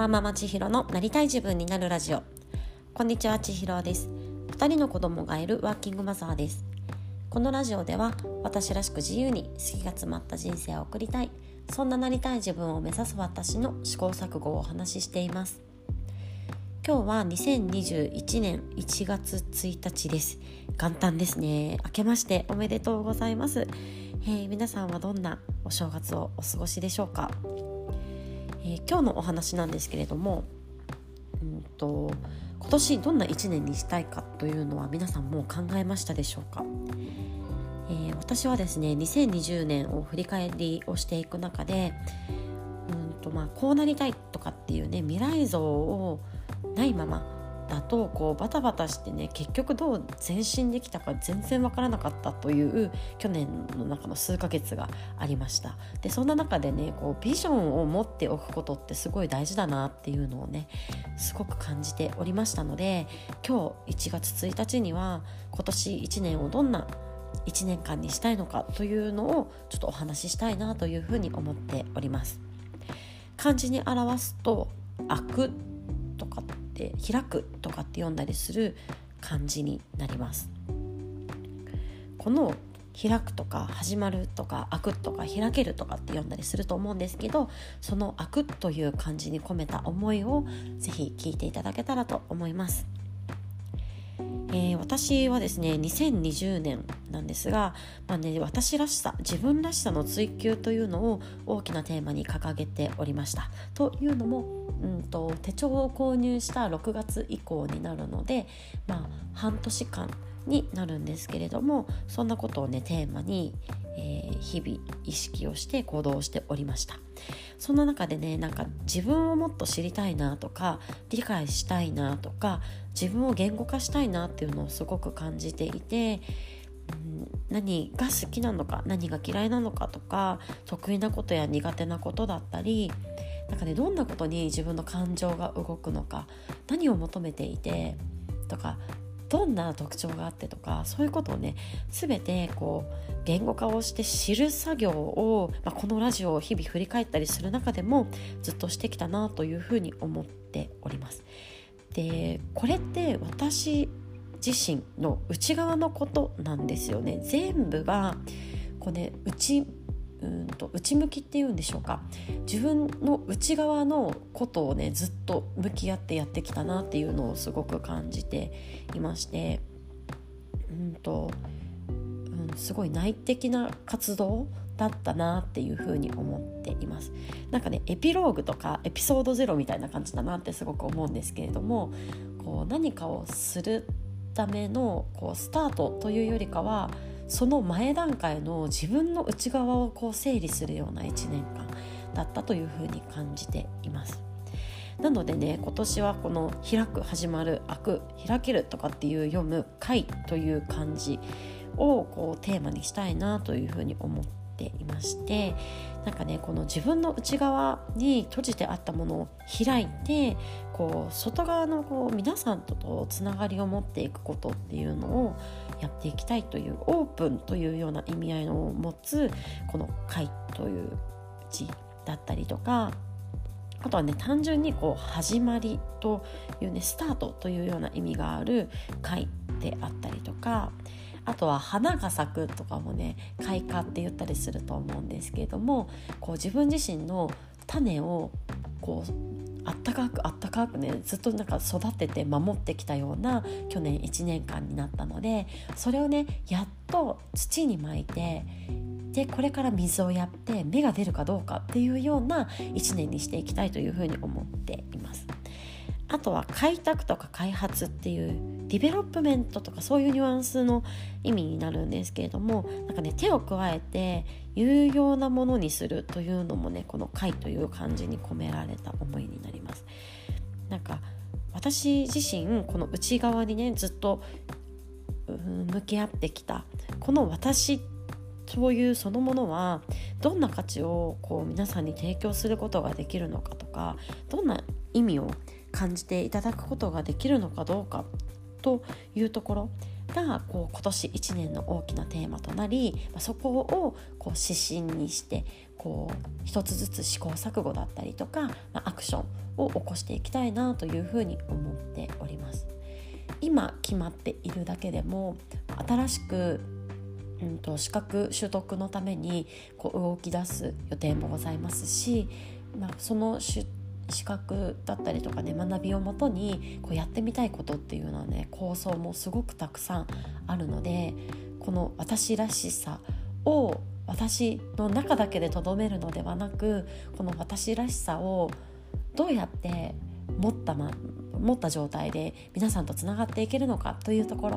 ワーママ千尋のなりたい自分になるラジオ。こんにちは千尋です。2人の子供がいるワーキングマザーです。このラジオでは私らしく自由に好きが詰まった人生を送りたい。そんななりたい自分を目指す私の試行錯誤をお話ししています。今日は2021年1月1日です。元旦ですね。明けましておめでとうございます、えー、皆さんはどんなお正月をお過ごしでしょうか？えー、今日のお話なんですけれども、うんと、今年どんな1年にしたいかというのは皆さんもう考えましたでしょうか、えー、私はですね2020年を振り返りをしていく中でうんと、まあ、こうなりたいとかっていうね未来像をないままだとこうバタバタしてね結局どう前進できたか全然わからなかったという去年の中の数ヶ月がありました。でそんな中でねこうビジョンを持っておくことってすごい大事だなっていうのをねすごく感じておりましたので今日1月1日には今年1年をどんな1年間にしたいのかというのをちょっとお話ししたいなというふうに思っております。漢字に表すと「開く」とかて開くとかって読んだりする漢字になりますこの開くとか始まるとか開くとか開けるとかって読んだりすると思うんですけどその開くという漢字に込めた思いをぜひ聞いていただけたらと思います。えー、私はですね2020年なんですが、まあね、私らしさ自分らしさの追求というのを大きなテーマに掲げておりました。というのも、うんと、手帳を購入した6月以降になるので、まあ、半年間になるんですけれどもそんなことをねテーマに、えー、日々意識をして行動しておりましたそんな中でねなんか自分をもっと知りたいなとか理解したいなとか自分を言語化したいなっていうのをすごく感じていて何が好きなのか何が嫌いなのかとか得意なことや苦手なことだったりなんかねどんなことに自分の感情が動くのか何を求めていてとかどんな特徴があってとかそういうことをね全てこう言語化をして知る作業を、まあ、このラジオを日々振り返ったりする中でもずっとしてきたなというふうに思っております。でこれって私自身の内側のことなんですよね。全部がこうね内うんと内向きっていうんでしょうか。自分の内側のことをねずっと向き合ってやってきたなっていうのをすごく感じていまして。うんと、すごい内的な活動だったなっていうふうに思っています。なんかねエピローグとかエピソードゼロみたいな感じだなってすごく思うんですけれどもこう何かをするためのこうスタートというよりかはその前段階の自分の内側をこう整理するような1年間だったというふうに感じています。なのでね今年はこの「開く」「始まる」「開く」「開ける」とかっていう読む「回」という漢字をこうテーマにしたいなというふうに思ってていましてなんかねこの自分の内側に閉じてあったものを開いてこう外側のこう皆さんととつながりを持っていくことっていうのをやっていきたいというオープンというような意味合いを持つこの「会」という字だったりとかあとはね単純にこう始まりというねスタートというような意味がある「会」であったりとかあとは花が咲くとかもね開花って言ったりすると思うんですけれどもこう自分自身の種をこうあったかくあったかくねずっとなんか育てて守ってきたような去年1年間になったのでそれをねやっと土にまいてでこれから水をやって芽が出るかどうかっていうような1年にしていきたいというふうに思っています。あとは開拓とか開発っていう development とかそういうニュアンスの意味になるんですけれどもなんかね手を加えて有用なものにするというのもねこの「開」という漢字に込められた思いになります。なんか私自身この内側にねずっと向き合ってきたこの私そういうそのものはどんな価値をこう皆さんに提供することができるのかとかどんな意味を感じていただくことができるのかどうかというところがこう今年1年の大きなテーマとなりそこをこう指針にしてこう一つずつ試行錯誤だったりとか、まアクションを起こしていきたいなというふうに思っております。今決まっているだけでも新しくうんと資格取得のためにこう動き出す予定もございますし、まあ、その資格だったりとかね学びをもとにこうやってみたいことっていうのはね構想もすごくたくさんあるのでこの私らしさを私の中だけでとどめるのではなくこの私らしさをどうやって持ったま持った状態で皆さんとつながっていけるのかというところ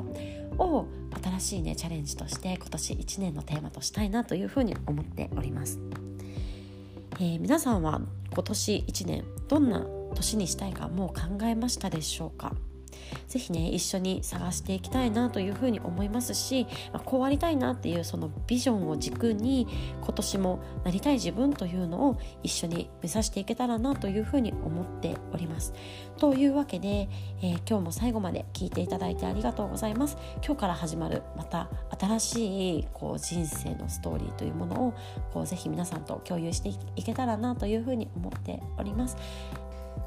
を新しいねチャレンジとして今年1年のテーマとしたいなというふうに思っております、えー、皆さんは今年1年どんな年にしたいかもう考えましたでしょうか？是非ね一緒に探していきたいなというふうに思いますし、まあ、こうありたいなっていうそのビジョンを軸に今年もなりたい自分というのを一緒に目指していけたらなというふうに思っております。というわけで、えー、今日も最後まで聞いていただいてありがとうございます。今日から始まるまた新しいこう人生のストーリーというものをこうぜひ皆さんと共有していけたらなというふうに思っております。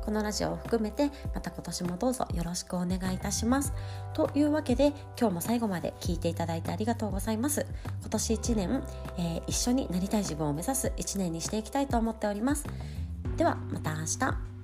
このラジオを含めてまた今年もどうぞよろしくお願いいたします。というわけで今日も最後まで聞いていただいてありがとうございます。今年1年、えー、一緒になりたい自分を目指す1年にしていきたいと思っております。ではまた明日。